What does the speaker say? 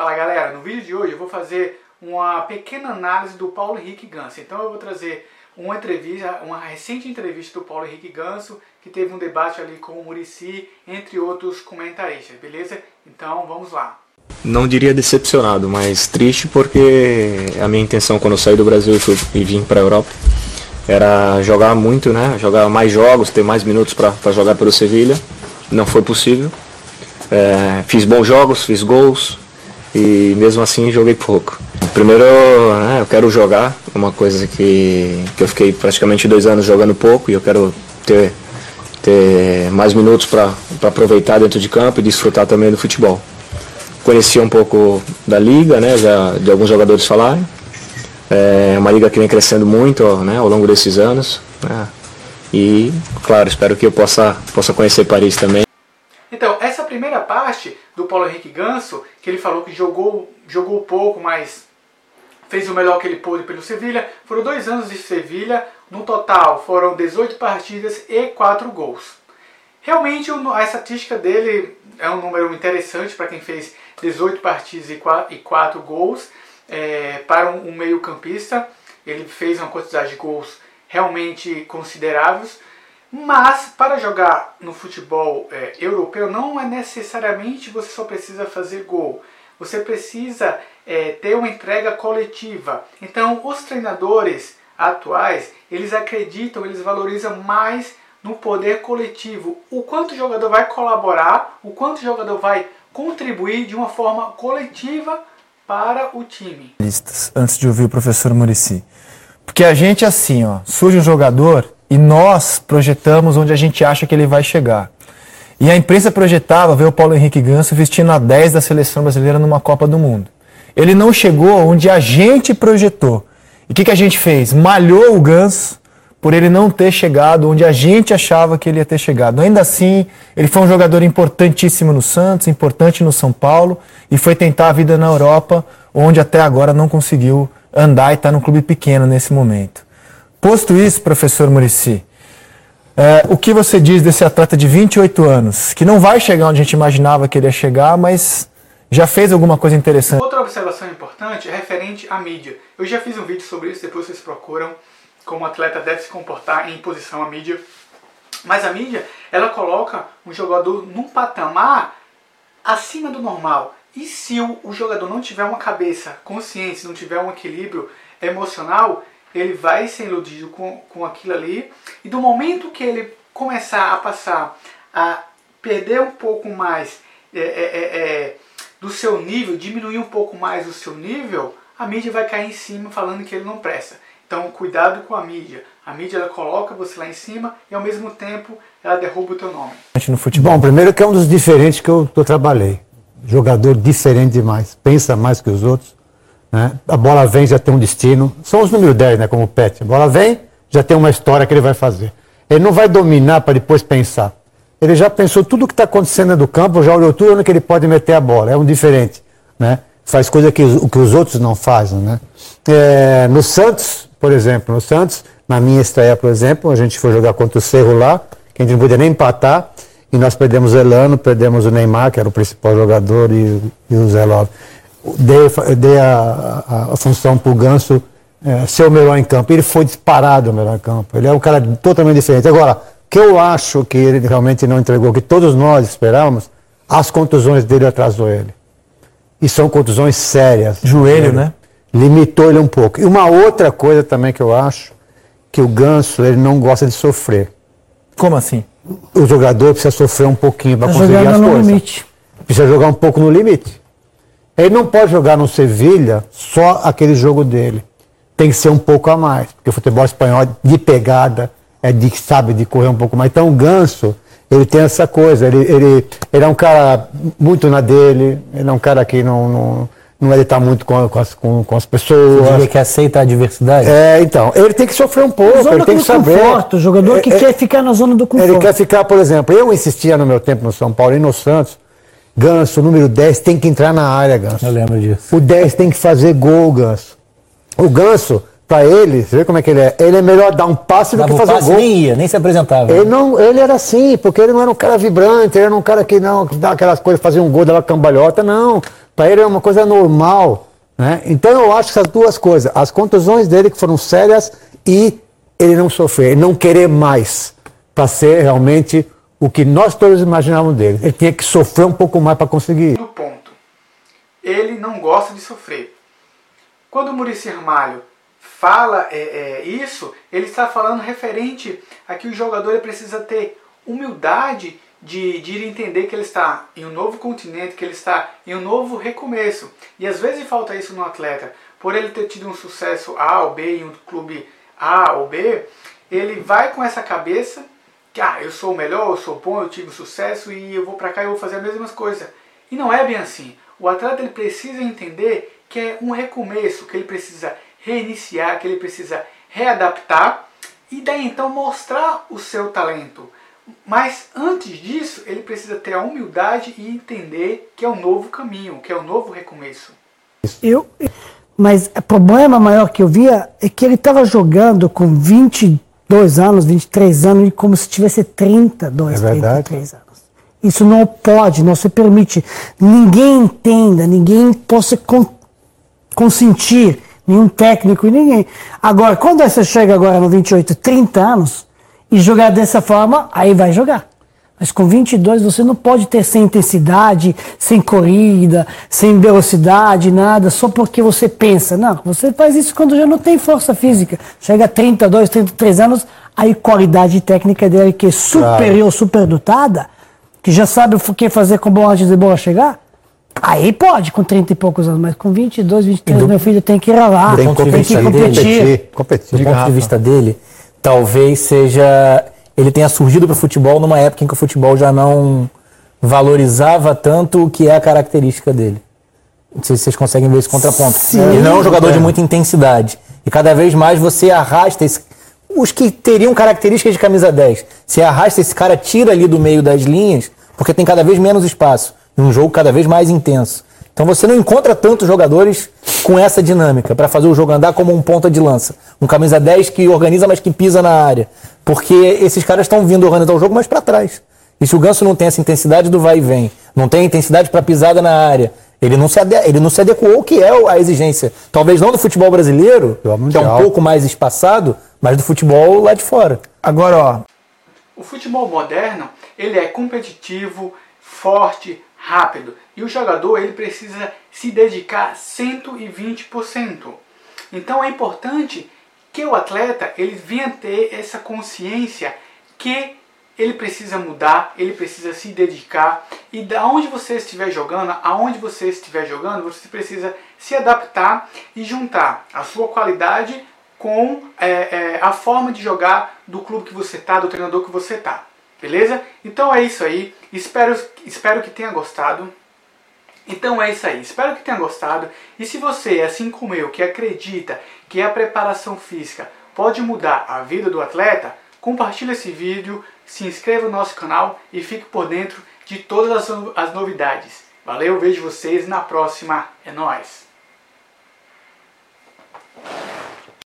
Fala galera, no vídeo de hoje eu vou fazer uma pequena análise do Paulo Henrique Ganso. Então eu vou trazer uma entrevista, uma recente entrevista do Paulo Henrique Ganso, que teve um debate ali com o Murici, entre outros comentaristas, beleza? Então vamos lá. Não diria decepcionado, mas triste porque a minha intenção quando eu saí do Brasil e, vim para a Europa era jogar muito, né? Jogar mais jogos, ter mais minutos para jogar pelo Sevilha. Não foi possível. É, fiz bons jogos, fiz gols e mesmo assim joguei pouco. Primeiro, né, eu quero jogar, uma coisa que, que eu fiquei praticamente dois anos jogando pouco e eu quero ter, ter mais minutos para aproveitar dentro de campo e desfrutar também do futebol. Conhecia um pouco da liga, né, já de alguns jogadores falarem. É uma liga que vem crescendo muito né, ao longo desses anos. Né, e, claro, espero que eu possa, possa conhecer Paris também. Então, essa primeira parte do Paulo Henrique Ganso, que ele falou que jogou, jogou pouco, mas fez o melhor que ele pôde pelo Sevilha, foram dois anos de Sevilha, no total foram 18 partidas e 4 gols. Realmente a estatística dele é um número interessante para quem fez 18 partidas e 4 gols é, para um, um meio campista. Ele fez uma quantidade de gols realmente consideráveis. Mas para jogar no futebol é, europeu não é necessariamente você só precisa fazer gol. Você precisa é, ter uma entrega coletiva. Então os treinadores atuais eles acreditam, eles valorizam mais no poder coletivo. O quanto o jogador vai colaborar, o quanto o jogador vai contribuir de uma forma coletiva para o time. Antes de ouvir o professor Murici. Porque a gente assim, ó, surge um jogador e nós projetamos onde a gente acha que ele vai chegar. E a imprensa projetava ver o Paulo Henrique Ganso vestindo a 10 da seleção brasileira numa Copa do Mundo. Ele não chegou onde a gente projetou. E o que, que a gente fez? Malhou o Ganso por ele não ter chegado onde a gente achava que ele ia ter chegado. Ainda assim, ele foi um jogador importantíssimo no Santos, importante no São Paulo e foi tentar a vida na Europa, onde até agora não conseguiu andar e está num clube pequeno nesse momento. Posto isso, professor Murici, é, o que você diz desse atleta de 28 anos, que não vai chegar onde a gente imaginava que ele ia chegar, mas já fez alguma coisa interessante? Outra observação importante é referente à mídia. Eu já fiz um vídeo sobre isso, depois vocês procuram como o atleta deve se comportar em posição à mídia. Mas a mídia, ela coloca um jogador num patamar acima do normal. E se o, o jogador não tiver uma cabeça consciente, não tiver um equilíbrio emocional, ele vai ser iludido com, com aquilo ali, e do momento que ele começar a passar a perder um pouco mais é, é, é, é, do seu nível, diminuir um pouco mais o seu nível, a mídia vai cair em cima falando que ele não presta. Então, cuidado com a mídia. A mídia ela coloca você lá em cima e ao mesmo tempo ela derruba o teu nome. No futebol, Bom, primeiro que é um dos diferentes que eu, que eu trabalhei. Jogador diferente demais, pensa mais que os outros né? A bola vem, já tem um destino. São os número 10, né, como o Pet. A bola vem, já tem uma história que ele vai fazer. Ele não vai dominar para depois pensar. Ele já pensou tudo o que está acontecendo do campo, já olhou tudo onde que ele pode meter a bola. É um diferente. Né? Faz coisa que, que os outros não fazem. Né? É, no Santos, por exemplo, no Santos, na minha estreia, por exemplo, a gente foi jogar contra o Cerro lá, que a gente não podia nem empatar, e nós perdemos o Elano, perdemos o Neymar, que era o principal jogador, e, e o Zé Love dei, dei a, a, a, função para o Ganso é, ser o melhor em campo. Ele foi disparado o melhor em campo. Ele é um cara totalmente diferente. Agora, que eu acho que ele realmente não entregou, que todos nós esperávamos, as contusões dele atrasou ele. E são contusões sérias. Joelho, ele, né? Limitou ele um pouco. E uma outra coisa também que eu acho, que o Ganso, ele não gosta de sofrer. Como assim? O jogador precisa sofrer um pouquinho para conseguir as coisas. Limite. Precisa jogar um pouco no limite. Ele não pode jogar no Sevilha só aquele jogo dele. Tem que ser um pouco a mais, porque o futebol espanhol de pegada, é de sabe de correr um pouco mais. Então o Ganso, ele tem essa coisa, ele, ele, ele é um cara muito na dele, ele é um cara que não, não, não ele estar muito com, com, as, com, com as pessoas. Ele que aceita a diversidade? É, então, ele tem que sofrer um pouco, zona ele tem que saber. Conforto, o jogador é, que é, quer ficar na zona do conforto. Ele quer ficar, por exemplo, eu insistia no meu tempo no São Paulo e no Santos, Ganso, número 10, tem que entrar na área, Ganso. Eu lembro disso. O 10 tem que fazer gol, Ganso. O Ganso, pra ele, você vê como é que ele é? Ele é melhor dar um passe do que fazer passe, gol. Nem ia, nem se apresentava. Ele, não, ele era assim, porque ele não era um cara vibrante, ele era um cara que não que dá aquelas coisas, fazia um gol, dava cambalhota, não. Para ele é uma coisa normal. Né? Então eu acho que essas duas coisas, as contusões dele que foram sérias e ele não sofrer, ele não querer mais para ser realmente o que nós todos imaginávamos dele. Ele tinha que sofrer um pouco mais para conseguir. Do ponto. Ele não gosta de sofrer. Quando o Murici Ramalho fala é, é, isso, ele está falando referente a que o jogador precisa ter humildade de, de entender que ele está em um novo continente, que ele está em um novo recomeço. E às vezes falta isso no atleta. Por ele ter tido um sucesso A ou B em um clube A ou B, ele vai com essa cabeça que ah, eu sou o melhor, eu sou bom, eu tive sucesso e eu vou para cá e vou fazer as mesmas coisas. E não é bem assim. O atleta ele precisa entender que é um recomeço, que ele precisa reiniciar, que ele precisa readaptar e daí então mostrar o seu talento. Mas antes disso, ele precisa ter a humildade e entender que é um novo caminho, que é um novo recomeço. Eu, mas o problema maior que eu via é que ele estava jogando com 22 anos, 23 anos, como se tivesse 32, é 33 anos. Isso não pode, não se permite. Ninguém entenda, ninguém possa con consentir, nenhum técnico, ninguém. Agora, quando você chega agora no 28, 30 anos, e jogar dessa forma, aí vai jogar. Mas com 22 você não pode ter sem intensidade, sem corrida, sem velocidade, nada, só porque você pensa. Não, você faz isso quando já não tem força física. Chega a 32, 33 anos, aí qualidade técnica dele que é superior, claro. superdotada, que já sabe o que fazer com bola antes de bola chegar, Aí pode, com 30 e poucos anos, mas com 22, 23, do, meu filho tem que ir lá, tem, tem que competir. Dele, competir. Do ponto de vista dele, talvez seja ele tenha surgido para o futebol numa época em que o futebol já não valorizava tanto o que é a característica dele. Não sei se vocês conseguem ver esse contraponto. Sim, ele não é um jogador é. de muita intensidade. E cada vez mais você arrasta esse, os que teriam características de camisa 10. Você arrasta esse cara, tira ali do meio das linhas, porque tem cada vez menos espaço. E um jogo cada vez mais intenso. Então você não encontra tantos jogadores com essa dinâmica para fazer o jogo andar como um ponta de lança. Um camisa 10 que organiza, mas que pisa na área. Porque esses caras estão vindo organizar o jogo mais para trás. E se o Ganso não tem essa intensidade do vai e vem, não tem intensidade para pisada na área, ele não, se ele não se adequou ao que é a exigência. Talvez não do futebol brasileiro, que é um pouco mais espaçado, mas do futebol lá de fora. Agora, ó. O futebol moderno, ele é competitivo, forte, rápido. E o jogador ele precisa se dedicar 120%. Então é importante que o atleta ele venha ter essa consciência que ele precisa mudar, ele precisa se dedicar e da onde você estiver jogando, aonde você estiver jogando, você precisa se adaptar e juntar a sua qualidade com é, é, a forma de jogar do clube que você está, do treinador que você está. Beleza? Então é isso aí. Espero, espero que tenha gostado. Então é isso aí. Espero que tenha gostado. E se você, assim como eu, que acredita que a preparação física pode mudar a vida do atleta, compartilhe esse vídeo, se inscreva no nosso canal e fique por dentro de todas as, novidades. Valeu, vejo vocês na próxima. É nóis!